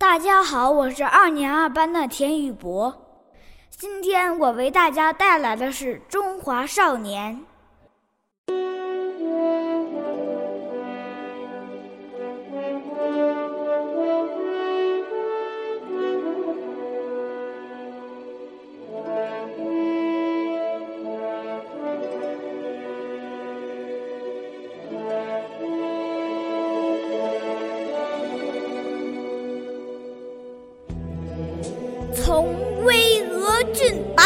大家好，我是二年二班的田宇博。今天我为大家带来的是《中华少年》。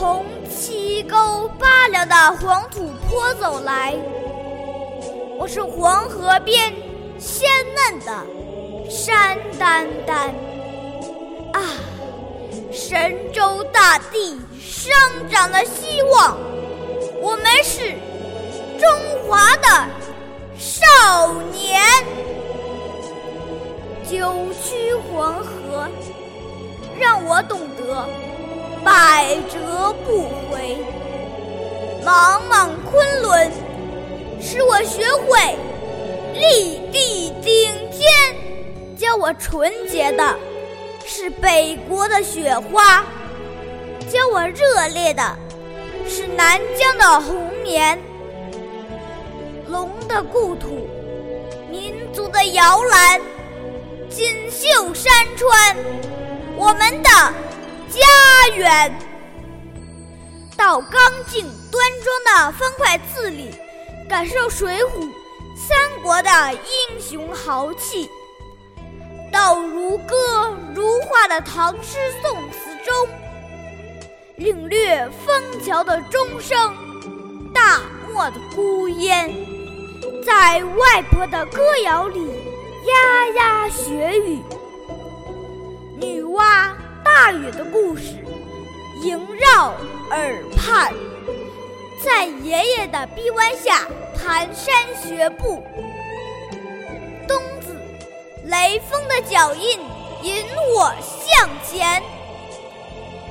从七沟八梁的黄土坡走来，我是黄河边鲜嫩的山丹丹。啊，神州大地生长的希望，我们是中华的少年。九曲黄河，让我懂得。百折不回，茫茫昆仑，使我学会立地顶天。教我纯洁的，是北国的雪花；教我热烈的，是南疆的红棉。龙的故土，民族的摇篮，锦绣山川，我们的。远，到刚劲端庄的方块字里，感受《水浒》三国的英雄豪气；到如歌如画的唐诗宋词中，领略枫桥的钟声、大漠的孤烟，在外婆的歌谣里牙牙学语。女娲。大禹的故事萦绕耳畔，在爷爷的臂弯下蹒跚学步。冬子雷锋的脚印引我向前。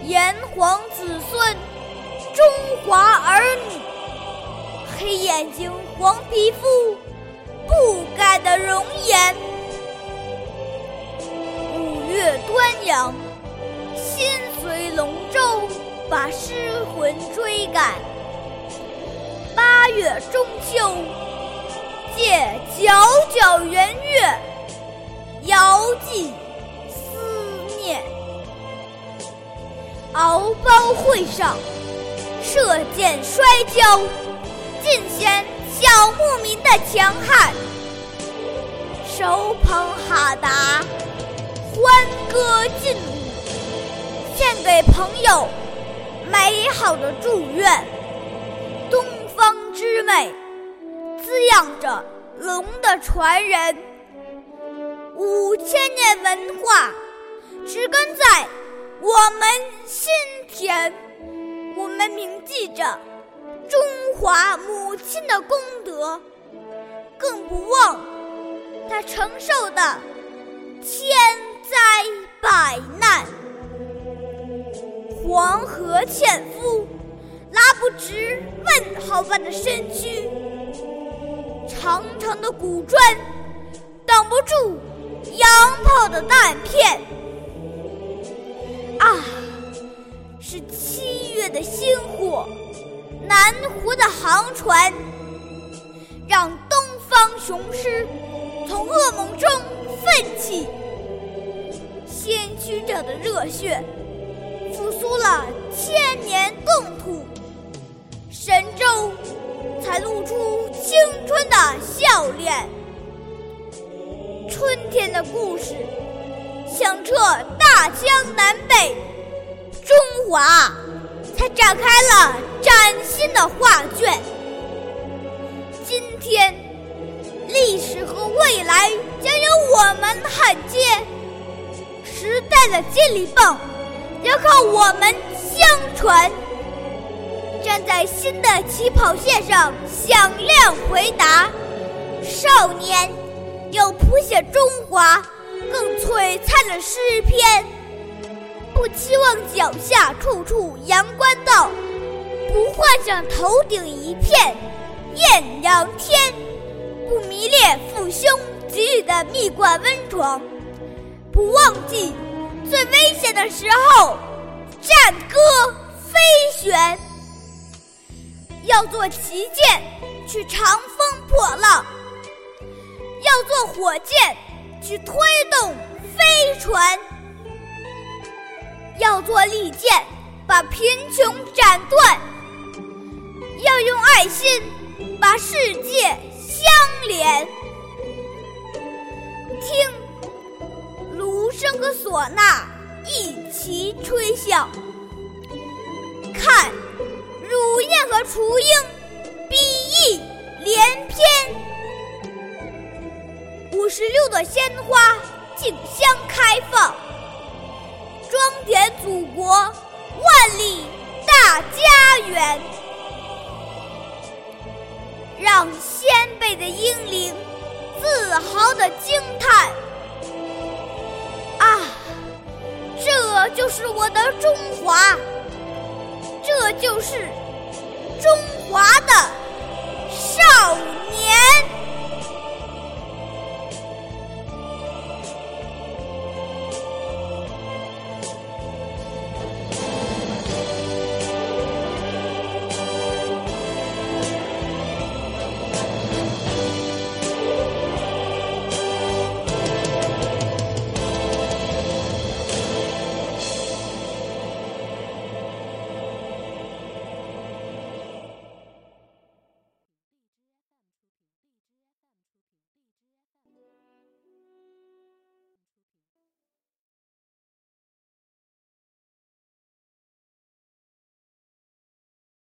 炎黄子孙，中华儿女，黑眼睛黄皮肤，不改的容颜。五月端阳。把失魂追赶。八月中秋，借皎皎圆月，遥寄思念。敖包会上，射箭摔跤，尽显小牧民的强悍。手捧哈达，欢歌劲舞。献给朋友美好的祝愿，东方之美滋养着龙的传人，五千年文化植根在我们心田，我们铭记着中华母亲的功德，更不忘她承受的千灾百难。黄河纤夫，拉不直问号般的身躯；长长的古砖，挡不住洋炮的弹片。啊，是七月的星火，南湖的航船，让东方雄狮从噩梦中奋起，先驱者的热血。出了千年共土，神州才露出青春的笑脸。春天的故事响彻大江南北，中华才展开了崭新的画卷。今天，历史和未来将由我们焊接。时代的接力棒，要靠我们相传。站在新的起跑线上，响亮回答。少年要谱写中华更璀璨的诗篇，不期望脚下处处阳关道，不幻想头顶一片艳阳天，不迷恋父兄给予的蜜罐温床，不忘记的时候战歌飞旋，要做旗舰去长风破浪。要做火箭去推动飞船，要做利剑把贫穷斩断，要用爱心把世界相连。听芦笙和唢呐一齐吹响，看乳燕和雏鹰比翼连翩。五十六朵鲜花竞相开放，装点祖国万里大家园，让先辈的英灵自豪地惊叹：“是我的中华这就是中华的少年。